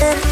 Yeah.